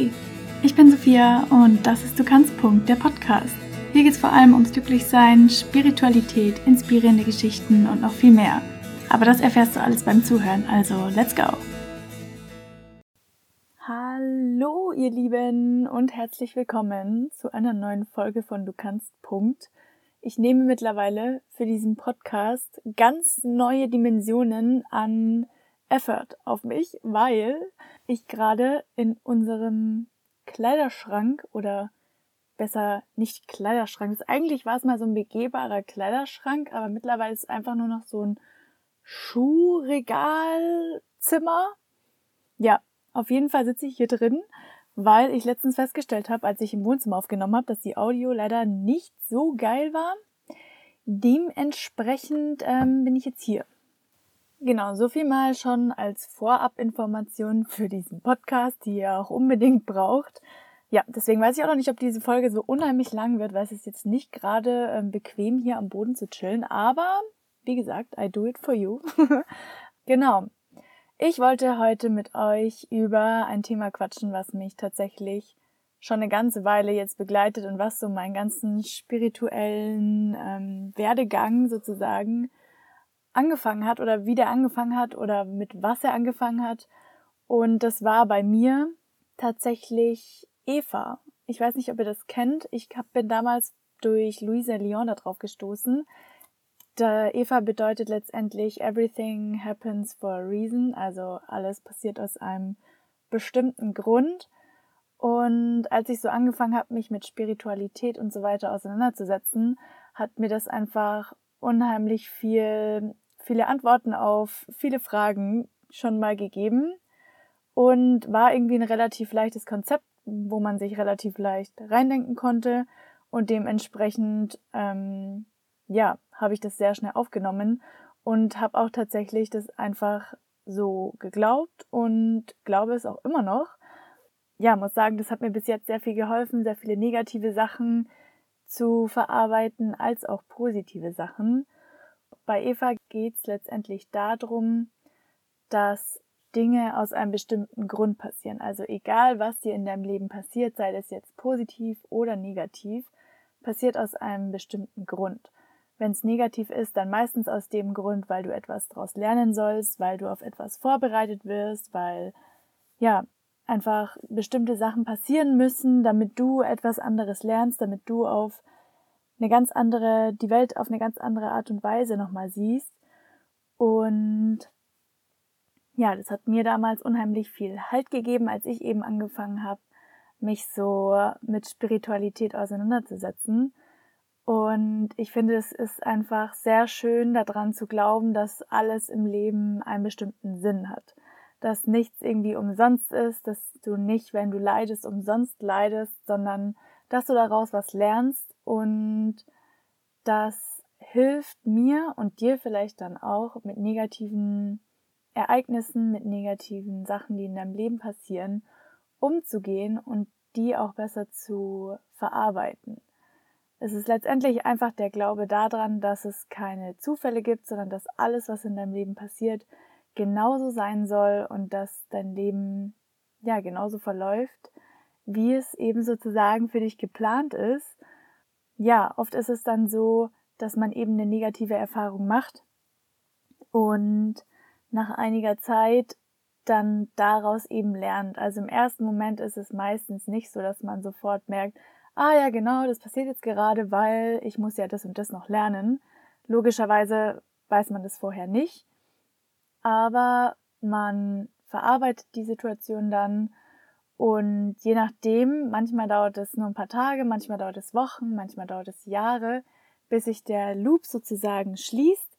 Hey, ich bin Sophia und das ist Du kannst Punkt, der Podcast. Hier geht es vor allem ums Glücklichsein, Spiritualität, inspirierende Geschichten und noch viel mehr. Aber das erfährst du alles beim Zuhören, also let's go! Hallo ihr Lieben und herzlich willkommen zu einer neuen Folge von Du kannst Punkt. Ich nehme mittlerweile für diesen Podcast ganz neue Dimensionen an Effort auf mich, weil ich gerade in unserem Kleiderschrank oder besser nicht Kleiderschrank. Eigentlich war es mal so ein begehbarer Kleiderschrank, aber mittlerweile ist es einfach nur noch so ein Schuhregalzimmer. Ja, auf jeden Fall sitze ich hier drin, weil ich letztens festgestellt habe, als ich im Wohnzimmer aufgenommen habe, dass die Audio leider nicht so geil war. Dementsprechend ähm, bin ich jetzt hier. Genau, so viel mal schon als Vorabinformation für diesen Podcast, die ihr auch unbedingt braucht. Ja, deswegen weiß ich auch noch nicht, ob diese Folge so unheimlich lang wird, weil es ist jetzt nicht gerade ähm, bequem hier am Boden zu chillen, aber wie gesagt, I do it for you. genau. Ich wollte heute mit euch über ein Thema quatschen, was mich tatsächlich schon eine ganze Weile jetzt begleitet und was so meinen ganzen spirituellen ähm, Werdegang sozusagen angefangen hat oder wie der angefangen hat oder mit was er angefangen hat. Und das war bei mir tatsächlich Eva. Ich weiß nicht, ob ihr das kennt. Ich bin damals durch Louisa Lyon darauf gestoßen. Der Eva bedeutet letztendlich Everything happens for a reason, also alles passiert aus einem bestimmten Grund. Und als ich so angefangen habe, mich mit Spiritualität und so weiter auseinanderzusetzen, hat mir das einfach unheimlich viel, viele Antworten auf viele Fragen schon mal gegeben und war irgendwie ein relativ leichtes Konzept, wo man sich relativ leicht reindenken konnte und dementsprechend ähm, ja habe ich das sehr schnell aufgenommen und habe auch tatsächlich das einfach so geglaubt und glaube es auch immer noch. Ja, muss sagen, das hat mir bis jetzt sehr viel geholfen, sehr viele negative Sachen zu verarbeiten als auch positive Sachen. Bei Eva geht es letztendlich darum, dass Dinge aus einem bestimmten Grund passieren. Also egal, was dir in deinem Leben passiert, sei das jetzt positiv oder negativ, passiert aus einem bestimmten Grund. Wenn es negativ ist, dann meistens aus dem Grund, weil du etwas daraus lernen sollst, weil du auf etwas vorbereitet wirst, weil ja, einfach bestimmte Sachen passieren müssen, damit du etwas anderes lernst, damit du auf eine ganz andere, die Welt auf eine ganz andere Art und Weise nochmal siehst. Und ja, das hat mir damals unheimlich viel Halt gegeben, als ich eben angefangen habe, mich so mit Spiritualität auseinanderzusetzen. Und ich finde, es ist einfach sehr schön daran zu glauben, dass alles im Leben einen bestimmten Sinn hat dass nichts irgendwie umsonst ist, dass du nicht, wenn du leidest, umsonst leidest, sondern dass du daraus was lernst und das hilft mir und dir vielleicht dann auch mit negativen Ereignissen, mit negativen Sachen, die in deinem Leben passieren, umzugehen und die auch besser zu verarbeiten. Es ist letztendlich einfach der Glaube daran, dass es keine Zufälle gibt, sondern dass alles, was in deinem Leben passiert, genauso sein soll und dass dein Leben ja genauso verläuft, wie es eben sozusagen für dich geplant ist. Ja, oft ist es dann so, dass man eben eine negative Erfahrung macht und nach einiger Zeit dann daraus eben lernt. Also im ersten Moment ist es meistens nicht so, dass man sofort merkt, ah ja, genau, das passiert jetzt gerade, weil ich muss ja das und das noch lernen. Logischerweise weiß man das vorher nicht aber man verarbeitet die Situation dann und je nachdem, manchmal dauert es nur ein paar Tage, manchmal dauert es Wochen, manchmal dauert es Jahre, bis sich der Loop sozusagen schließt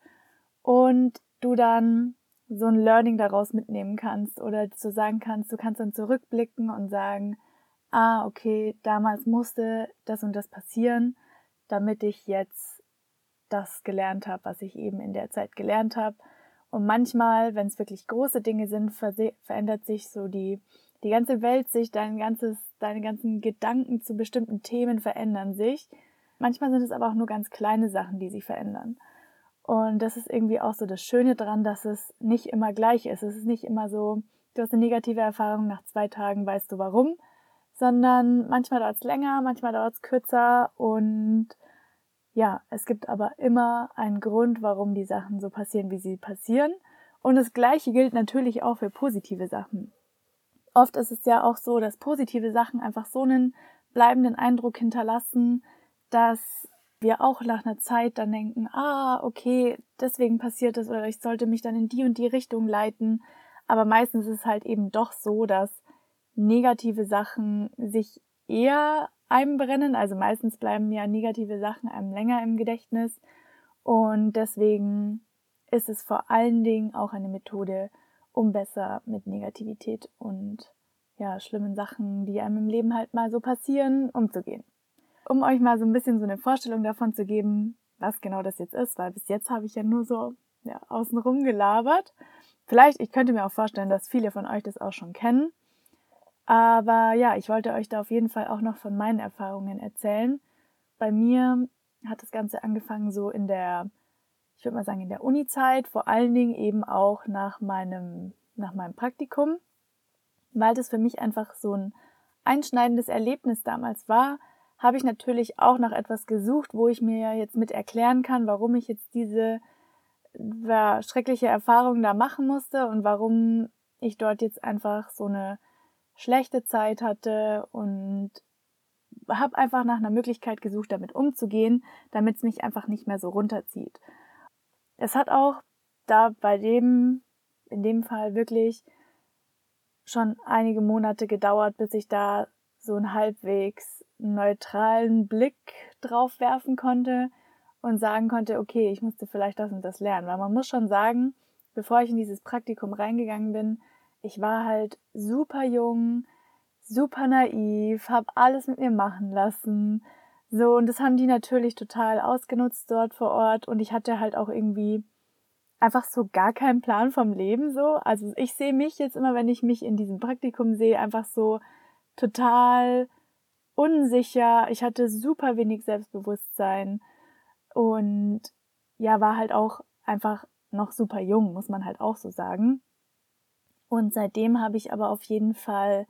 und du dann so ein Learning daraus mitnehmen kannst oder so sagen kannst, du kannst dann zurückblicken und sagen, ah, okay, damals musste das und das passieren, damit ich jetzt das gelernt habe, was ich eben in der Zeit gelernt habe. Und manchmal, wenn es wirklich große Dinge sind, verändert sich so die, die ganze Welt sich, dein ganzes, deine ganzen Gedanken zu bestimmten Themen verändern sich. Manchmal sind es aber auch nur ganz kleine Sachen, die sich verändern. Und das ist irgendwie auch so das Schöne dran, dass es nicht immer gleich ist. Es ist nicht immer so, du hast eine negative Erfahrung, nach zwei Tagen weißt du warum, sondern manchmal dauert es länger, manchmal dauert es kürzer und ja, es gibt aber immer einen Grund, warum die Sachen so passieren, wie sie passieren. Und das Gleiche gilt natürlich auch für positive Sachen. Oft ist es ja auch so, dass positive Sachen einfach so einen bleibenden Eindruck hinterlassen, dass wir auch nach einer Zeit dann denken, ah, okay, deswegen passiert das oder ich sollte mich dann in die und die Richtung leiten. Aber meistens ist es halt eben doch so, dass negative Sachen sich eher einbrennen. Also meistens bleiben ja negative Sachen einem länger im Gedächtnis. Und deswegen ist es vor allen Dingen auch eine Methode, um besser mit Negativität und ja, schlimmen Sachen, die einem im Leben halt mal so passieren, umzugehen. Um euch mal so ein bisschen so eine Vorstellung davon zu geben, was genau das jetzt ist, weil bis jetzt habe ich ja nur so ja, außenrum gelabert. Vielleicht, ich könnte mir auch vorstellen, dass viele von euch das auch schon kennen. Aber ja, ich wollte euch da auf jeden Fall auch noch von meinen Erfahrungen erzählen. Bei mir hat das Ganze angefangen so in der, ich würde mal sagen, in der Uni-Zeit, vor allen Dingen eben auch nach meinem, nach meinem Praktikum, weil das für mich einfach so ein einschneidendes Erlebnis damals war, habe ich natürlich auch nach etwas gesucht, wo ich mir jetzt mit erklären kann, warum ich jetzt diese schreckliche Erfahrung da machen musste und warum ich dort jetzt einfach so eine schlechte Zeit hatte und habe einfach nach einer Möglichkeit gesucht, damit umzugehen, damit es mich einfach nicht mehr so runterzieht. Es hat auch da bei dem, in dem Fall wirklich schon einige Monate gedauert, bis ich da so einen halbwegs neutralen Blick drauf werfen konnte und sagen konnte, okay, ich musste vielleicht das und das lernen. Weil man muss schon sagen, bevor ich in dieses Praktikum reingegangen bin, ich war halt super jung, super naiv, habe alles mit mir machen lassen. So, und das haben die natürlich total ausgenutzt dort vor Ort. Und ich hatte halt auch irgendwie einfach so gar keinen Plan vom Leben so. Also ich sehe mich jetzt immer, wenn ich mich in diesem Praktikum sehe, einfach so total unsicher. Ich hatte super wenig Selbstbewusstsein und ja, war halt auch einfach noch super jung, muss man halt auch so sagen. Und seitdem habe ich aber auf jeden Fall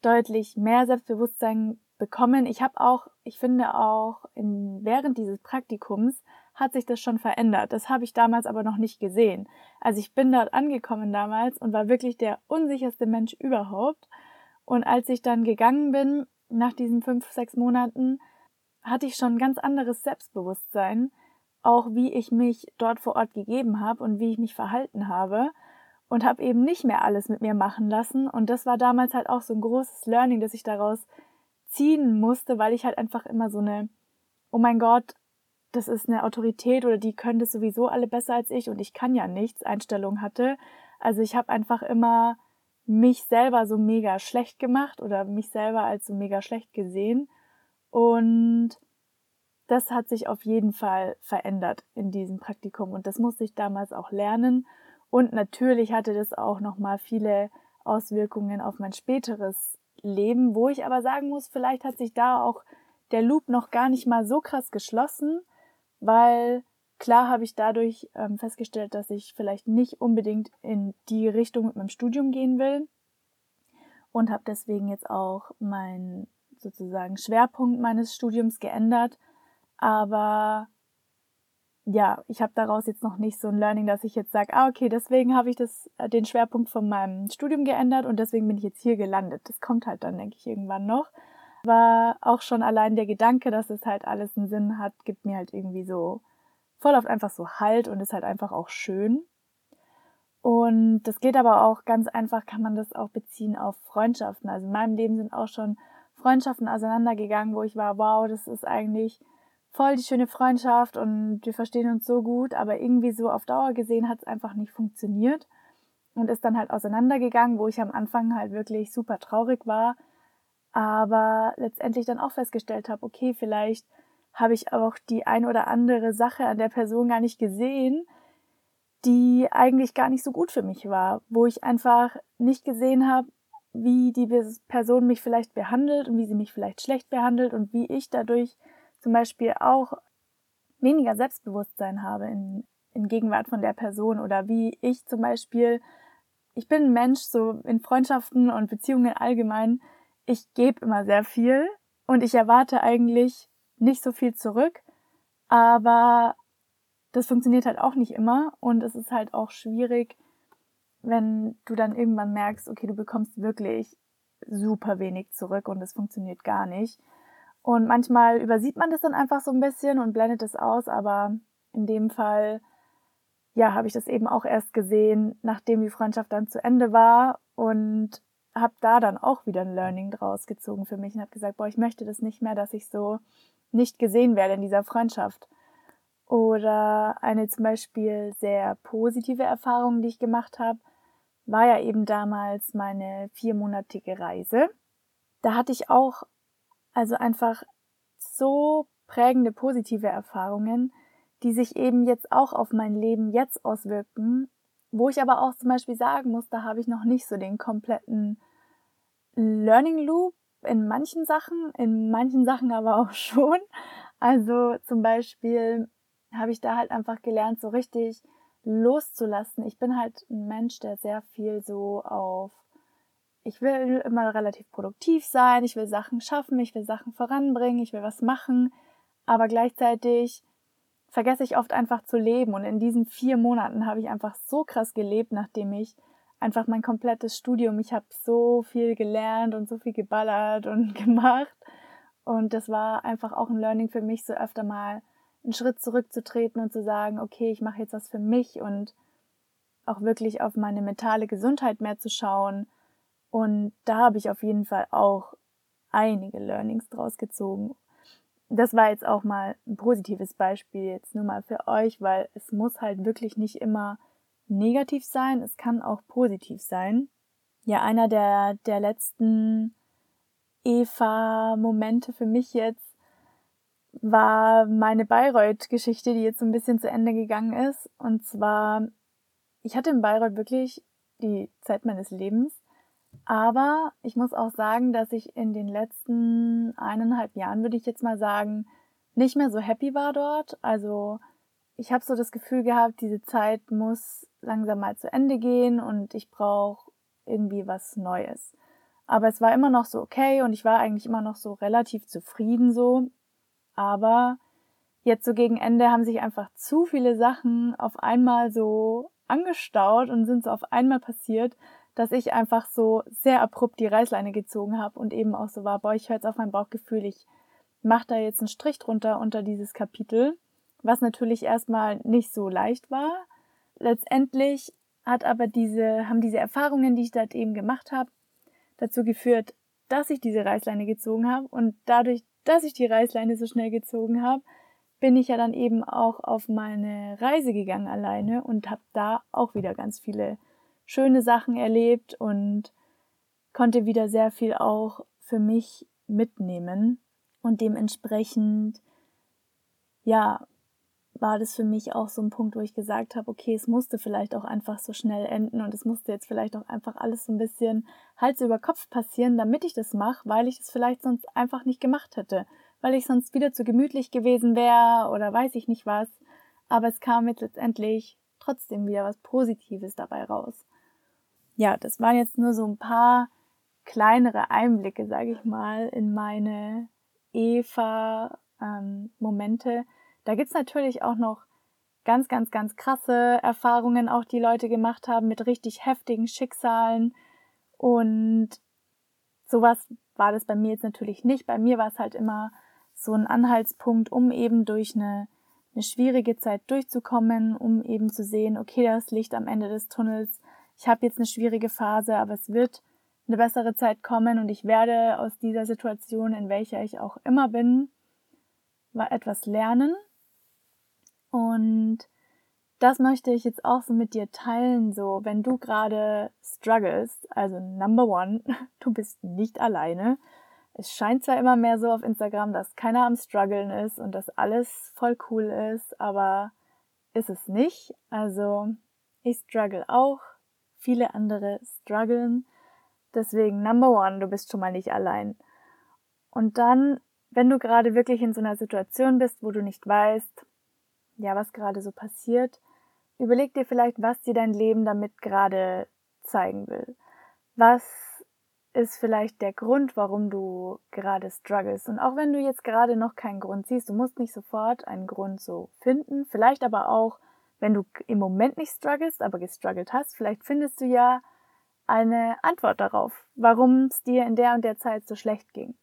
deutlich mehr Selbstbewusstsein bekommen. Ich habe auch, ich finde auch in, während dieses Praktikums hat sich das schon verändert. Das habe ich damals aber noch nicht gesehen. Also ich bin dort angekommen damals und war wirklich der unsicherste Mensch überhaupt. Und als ich dann gegangen bin, nach diesen fünf, sechs Monaten, hatte ich schon ein ganz anderes Selbstbewusstsein, auch wie ich mich dort vor Ort gegeben habe und wie ich mich verhalten habe und habe eben nicht mehr alles mit mir machen lassen. Und das war damals halt auch so ein großes Learning, das ich daraus ziehen musste, weil ich halt einfach immer so eine, oh mein Gott, das ist eine Autorität oder die können das sowieso alle besser als ich und ich kann ja nichts Einstellung hatte. Also ich habe einfach immer mich selber so mega schlecht gemacht oder mich selber als so mega schlecht gesehen. Und das hat sich auf jeden Fall verändert in diesem Praktikum und das musste ich damals auch lernen. Und natürlich hatte das auch nochmal viele Auswirkungen auf mein späteres Leben, wo ich aber sagen muss, vielleicht hat sich da auch der Loop noch gar nicht mal so krass geschlossen, weil klar habe ich dadurch ähm, festgestellt, dass ich vielleicht nicht unbedingt in die Richtung mit meinem Studium gehen will und habe deswegen jetzt auch meinen sozusagen Schwerpunkt meines Studiums geändert. Aber ja, ich habe daraus jetzt noch nicht so ein Learning, dass ich jetzt sage, ah, okay, deswegen habe ich das, äh, den Schwerpunkt von meinem Studium geändert und deswegen bin ich jetzt hier gelandet. Das kommt halt dann, denke ich, irgendwann noch. Aber auch schon allein der Gedanke, dass es halt alles einen Sinn hat, gibt mir halt irgendwie so voll oft einfach so Halt und ist halt einfach auch schön. Und das geht aber auch ganz einfach, kann man das auch beziehen auf Freundschaften. Also in meinem Leben sind auch schon Freundschaften auseinandergegangen, wo ich war, wow, das ist eigentlich voll die schöne Freundschaft und wir verstehen uns so gut, aber irgendwie so auf Dauer gesehen hat es einfach nicht funktioniert und ist dann halt auseinandergegangen, wo ich am Anfang halt wirklich super traurig war, aber letztendlich dann auch festgestellt habe, okay, vielleicht habe ich auch die ein oder andere Sache an der Person gar nicht gesehen, die eigentlich gar nicht so gut für mich war, wo ich einfach nicht gesehen habe, wie die Person mich vielleicht behandelt und wie sie mich vielleicht schlecht behandelt und wie ich dadurch zum Beispiel auch weniger Selbstbewusstsein habe in, in Gegenwart von der Person oder wie ich zum Beispiel, ich bin ein Mensch, so in Freundschaften und Beziehungen allgemein, ich gebe immer sehr viel und ich erwarte eigentlich nicht so viel zurück, aber das funktioniert halt auch nicht immer und es ist halt auch schwierig, wenn du dann irgendwann merkst, okay, du bekommst wirklich super wenig zurück und es funktioniert gar nicht. Und manchmal übersieht man das dann einfach so ein bisschen und blendet es aus, aber in dem Fall, ja, habe ich das eben auch erst gesehen, nachdem die Freundschaft dann zu Ende war und habe da dann auch wieder ein Learning draus gezogen für mich und habe gesagt, boah, ich möchte das nicht mehr, dass ich so nicht gesehen werde in dieser Freundschaft. Oder eine zum Beispiel sehr positive Erfahrung, die ich gemacht habe, war ja eben damals meine viermonatige Reise. Da hatte ich auch also einfach so prägende positive Erfahrungen, die sich eben jetzt auch auf mein Leben jetzt auswirken, wo ich aber auch zum Beispiel sagen muss, da habe ich noch nicht so den kompletten Learning Loop in manchen Sachen, in manchen Sachen aber auch schon. Also zum Beispiel habe ich da halt einfach gelernt, so richtig loszulassen. Ich bin halt ein Mensch, der sehr viel so auf, ich will immer relativ produktiv sein, ich will Sachen schaffen, ich will Sachen voranbringen, ich will was machen, aber gleichzeitig vergesse ich oft einfach zu leben. Und in diesen vier Monaten habe ich einfach so krass gelebt, nachdem ich einfach mein komplettes Studium, ich habe so viel gelernt und so viel geballert und gemacht. Und das war einfach auch ein Learning für mich, so öfter mal einen Schritt zurückzutreten und zu sagen, okay, ich mache jetzt was für mich und auch wirklich auf meine mentale Gesundheit mehr zu schauen. Und da habe ich auf jeden Fall auch einige Learnings draus gezogen. Das war jetzt auch mal ein positives Beispiel jetzt nur mal für euch, weil es muss halt wirklich nicht immer negativ sein, es kann auch positiv sein. Ja, einer der, der letzten Eva-Momente für mich jetzt war meine Bayreuth-Geschichte, die jetzt so ein bisschen zu Ende gegangen ist. Und zwar, ich hatte in Bayreuth wirklich die Zeit meines Lebens. Aber ich muss auch sagen, dass ich in den letzten eineinhalb Jahren, würde ich jetzt mal sagen, nicht mehr so happy war dort. Also ich habe so das Gefühl gehabt, diese Zeit muss langsam mal zu Ende gehen und ich brauche irgendwie was Neues. Aber es war immer noch so okay und ich war eigentlich immer noch so relativ zufrieden so. Aber jetzt so gegen Ende haben sich einfach zu viele Sachen auf einmal so angestaut und sind so auf einmal passiert, dass ich einfach so sehr abrupt die Reißleine gezogen habe und eben auch so war, boah, ich höre jetzt auf mein Bauchgefühl, ich mache da jetzt einen Strich drunter unter dieses Kapitel, was natürlich erstmal nicht so leicht war. Letztendlich hat aber diese, haben diese Erfahrungen, die ich dort eben gemacht habe, dazu geführt, dass ich diese Reißleine gezogen habe und dadurch, dass ich die Reißleine so schnell gezogen habe, bin ich ja dann eben auch auf meine Reise gegangen alleine und habe da auch wieder ganz viele schöne Sachen erlebt und konnte wieder sehr viel auch für mich mitnehmen und dementsprechend ja war das für mich auch so ein Punkt, wo ich gesagt habe, okay, es musste vielleicht auch einfach so schnell enden und es musste jetzt vielleicht auch einfach alles so ein bisschen Hals über Kopf passieren, damit ich das mache, weil ich es vielleicht sonst einfach nicht gemacht hätte, weil ich sonst wieder zu gemütlich gewesen wäre oder weiß ich nicht was. Aber es kam jetzt letztendlich trotzdem wieder was Positives dabei raus. Ja, das waren jetzt nur so ein paar kleinere Einblicke, sage ich mal, in meine Eva-Momente. Ähm, da gibt's natürlich auch noch ganz, ganz, ganz krasse Erfahrungen, auch die Leute gemacht haben mit richtig heftigen Schicksalen. Und sowas war das bei mir jetzt natürlich nicht. Bei mir war es halt immer so ein Anhaltspunkt, um eben durch eine, eine schwierige Zeit durchzukommen, um eben zu sehen, okay, das Licht am Ende des Tunnels. Ich habe jetzt eine schwierige Phase, aber es wird eine bessere Zeit kommen und ich werde aus dieser Situation, in welcher ich auch immer bin, etwas lernen und das möchte ich jetzt auch so mit dir teilen, so wenn du gerade struggles, also number one, du bist nicht alleine. Es scheint zwar immer mehr so auf Instagram, dass keiner am struggeln ist und dass alles voll cool ist, aber ist es nicht. Also ich struggle auch, viele andere strugglen. Deswegen number one, du bist schon mal nicht allein. Und dann, wenn du gerade wirklich in so einer Situation bist, wo du nicht weißt, ja, was gerade so passiert, überleg dir vielleicht, was dir dein Leben damit gerade zeigen will. Was ist vielleicht der Grund, warum du gerade struggles. Und auch wenn du jetzt gerade noch keinen Grund siehst, du musst nicht sofort einen Grund so finden. Vielleicht aber auch, wenn du im Moment nicht struggles, aber gestruggelt hast, vielleicht findest du ja eine Antwort darauf, warum es dir in der und der Zeit so schlecht ging.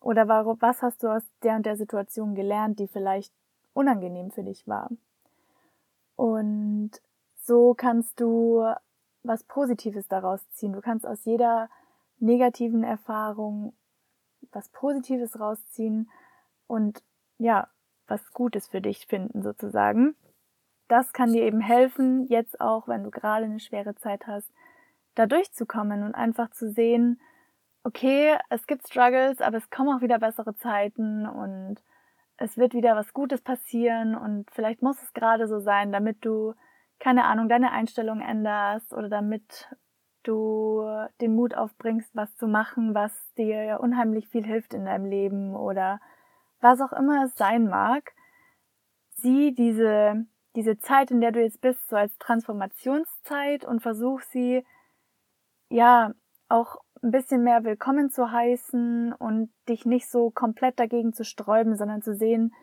Oder warum, was hast du aus der und der Situation gelernt, die vielleicht unangenehm für dich war. Und so kannst du was Positives daraus ziehen. Du kannst aus jeder negativen Erfahrung was Positives rausziehen und ja, was Gutes für dich finden sozusagen. Das kann dir eben helfen, jetzt auch, wenn du gerade eine schwere Zeit hast, da durchzukommen und einfach zu sehen, okay, es gibt Struggles, aber es kommen auch wieder bessere Zeiten und es wird wieder was Gutes passieren und vielleicht muss es gerade so sein, damit du, keine Ahnung, deine Einstellung änderst oder damit du den Mut aufbringst, was zu machen, was dir unheimlich viel hilft in deinem Leben oder was auch immer es sein mag. Sieh diese, diese Zeit, in der du jetzt bist, so als Transformationszeit und versuch sie, ja, auch ein bisschen mehr willkommen zu heißen und dich nicht so komplett dagegen zu sträuben, sondern zu sehen,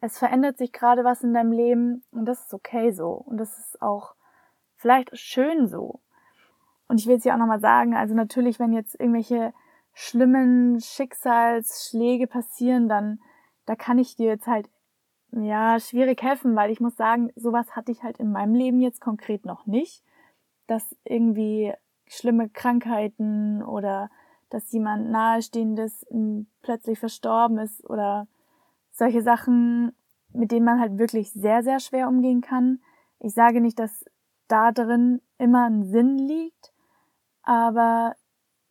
es verändert sich gerade was in deinem Leben und das ist okay so und das ist auch vielleicht schön so. Und ich will es ja auch nochmal sagen, also natürlich, wenn jetzt irgendwelche schlimmen Schicksalsschläge passieren, dann da kann ich dir jetzt halt ja schwierig helfen, weil ich muss sagen, sowas hatte ich halt in meinem Leben jetzt konkret noch nicht, dass irgendwie schlimme Krankheiten oder dass jemand nahestehendes plötzlich verstorben ist oder solche Sachen, mit denen man halt wirklich sehr, sehr schwer umgehen kann. Ich sage nicht, dass da drin immer ein Sinn liegt, aber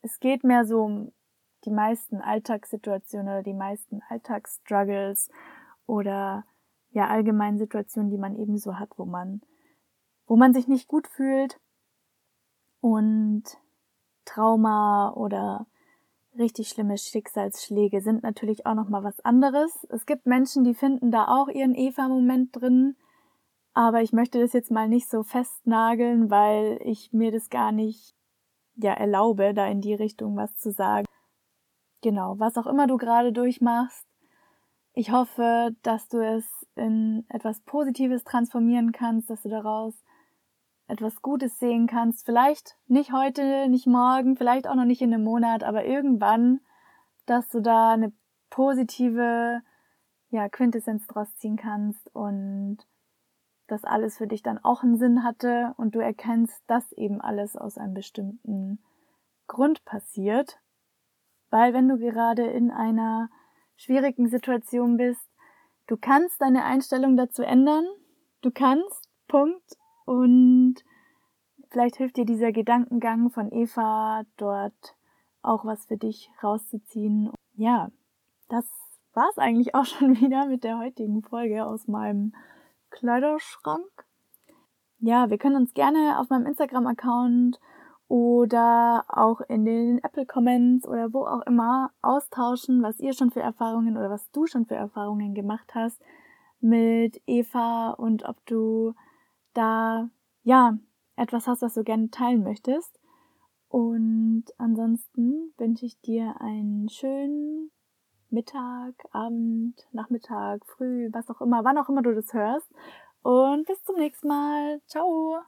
es geht mehr so um die meisten Alltagssituationen oder die meisten Alltagsstruggles oder ja allgemeinen Situationen, die man eben so hat, wo man, wo man sich nicht gut fühlt und Trauma oder richtig schlimme Schicksalsschläge sind natürlich auch noch mal was anderes. Es gibt Menschen, die finden da auch ihren Eva-Moment drin, aber ich möchte das jetzt mal nicht so festnageln, weil ich mir das gar nicht ja erlaube, da in die Richtung was zu sagen. Genau, was auch immer du gerade durchmachst, ich hoffe, dass du es in etwas Positives transformieren kannst, dass du daraus etwas Gutes sehen kannst. Vielleicht nicht heute, nicht morgen, vielleicht auch noch nicht in einem Monat, aber irgendwann, dass du da eine positive ja, Quintessenz draus ziehen kannst und dass alles für dich dann auch einen Sinn hatte und du erkennst, dass eben alles aus einem bestimmten Grund passiert. Weil wenn du gerade in einer schwierigen Situation bist, du kannst deine Einstellung dazu ändern. Du kannst, Punkt. Und vielleicht hilft dir dieser Gedankengang von Eva dort auch was für dich rauszuziehen. Ja, das war es eigentlich auch schon wieder mit der heutigen Folge aus meinem Kleiderschrank. Ja, wir können uns gerne auf meinem Instagram-Account oder auch in den Apple Comments oder wo auch immer austauschen, was ihr schon für Erfahrungen oder was du schon für Erfahrungen gemacht hast mit Eva und ob du da ja etwas hast, was du gerne teilen möchtest. Und ansonsten wünsche ich dir einen schönen Mittag, Abend, Nachmittag, früh, was auch immer, wann auch immer du das hörst. Und bis zum nächsten Mal. Ciao!